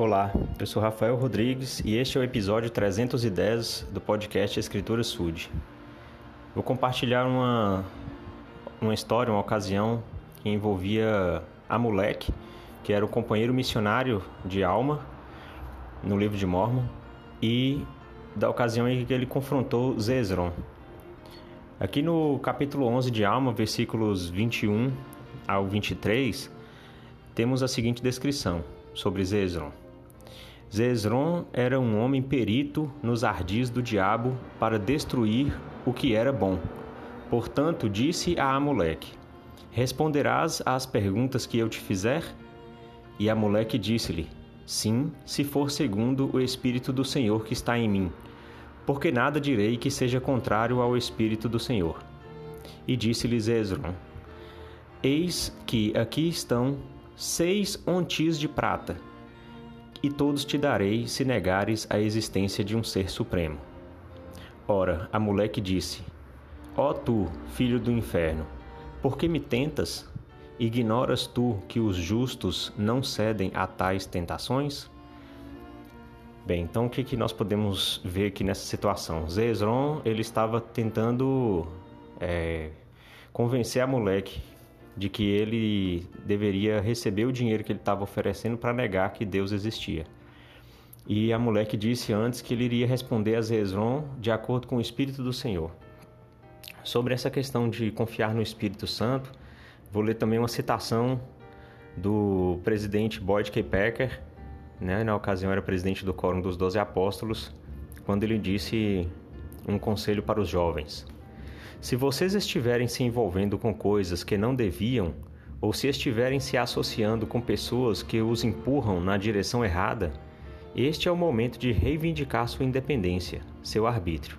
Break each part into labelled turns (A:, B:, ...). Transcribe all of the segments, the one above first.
A: Olá, eu sou Rafael Rodrigues e este é o episódio 310 do podcast Escritura Sud. Vou compartilhar uma, uma história, uma ocasião que envolvia a Moleque, que era o companheiro missionário de Alma no livro de Mormon, e da ocasião em que ele confrontou Zezron. Aqui no capítulo 11 de Alma, versículos 21 ao 23, temos a seguinte descrição sobre Zezron. Zezron era um homem perito nos ardis do diabo para destruir o que era bom. Portanto, disse a Amoleque: Responderás às perguntas que eu te fizer? E Amoleque disse-lhe: Sim, se for segundo o Espírito do Senhor que está em mim, porque nada direi que seja contrário ao Espírito do Senhor. E disse-lhe Zezron: Eis que aqui estão seis ontis de prata e todos te darei se negares a existência de um ser supremo. Ora, a moleque disse: Ó oh, tu, filho do inferno, por que me tentas? Ignoras tu que os justos não cedem a tais tentações? Bem, então o que, que nós podemos ver aqui nessa situação? Zezron ele estava tentando é, convencer a moleque de que ele deveria receber o dinheiro que ele estava oferecendo para negar que Deus existia. E a mulher que disse antes que ele iria responder a Zezron de acordo com o Espírito do Senhor. Sobre essa questão de confiar no Espírito Santo, vou ler também uma citação do presidente Boyd K. Packer, né, na ocasião era presidente do Quórum dos Doze Apóstolos, quando ele disse um conselho para os jovens. Se vocês estiverem se envolvendo com coisas que não deviam, ou se estiverem se associando com pessoas que os empurram na direção errada, este é o momento de reivindicar sua independência, seu arbítrio.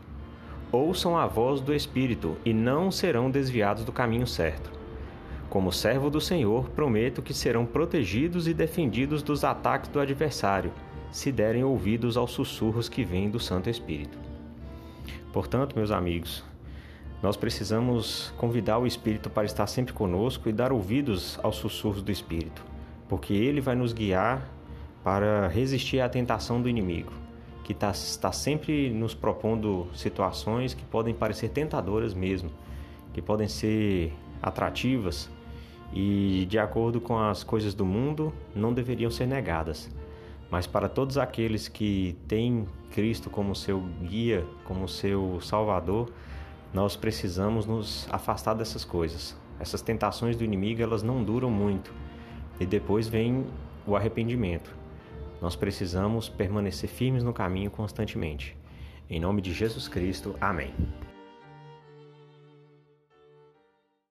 A: Ouçam a voz do Espírito e não serão desviados do caminho certo. Como servo do Senhor, prometo que serão protegidos e defendidos dos ataques do adversário, se derem ouvidos aos sussurros que vêm do Santo Espírito. Portanto, meus amigos, nós precisamos convidar o Espírito para estar sempre conosco e dar ouvidos aos sussurros do Espírito, porque ele vai nos guiar para resistir à tentação do inimigo, que tá, está sempre nos propondo situações que podem parecer tentadoras mesmo, que podem ser atrativas e, de acordo com as coisas do mundo, não deveriam ser negadas. Mas para todos aqueles que têm Cristo como seu guia, como seu Salvador, nós precisamos nos afastar dessas coisas. Essas tentações do inimigo, elas não duram muito. E depois vem o arrependimento. Nós precisamos permanecer firmes no caminho constantemente. Em nome de Jesus Cristo. Amém.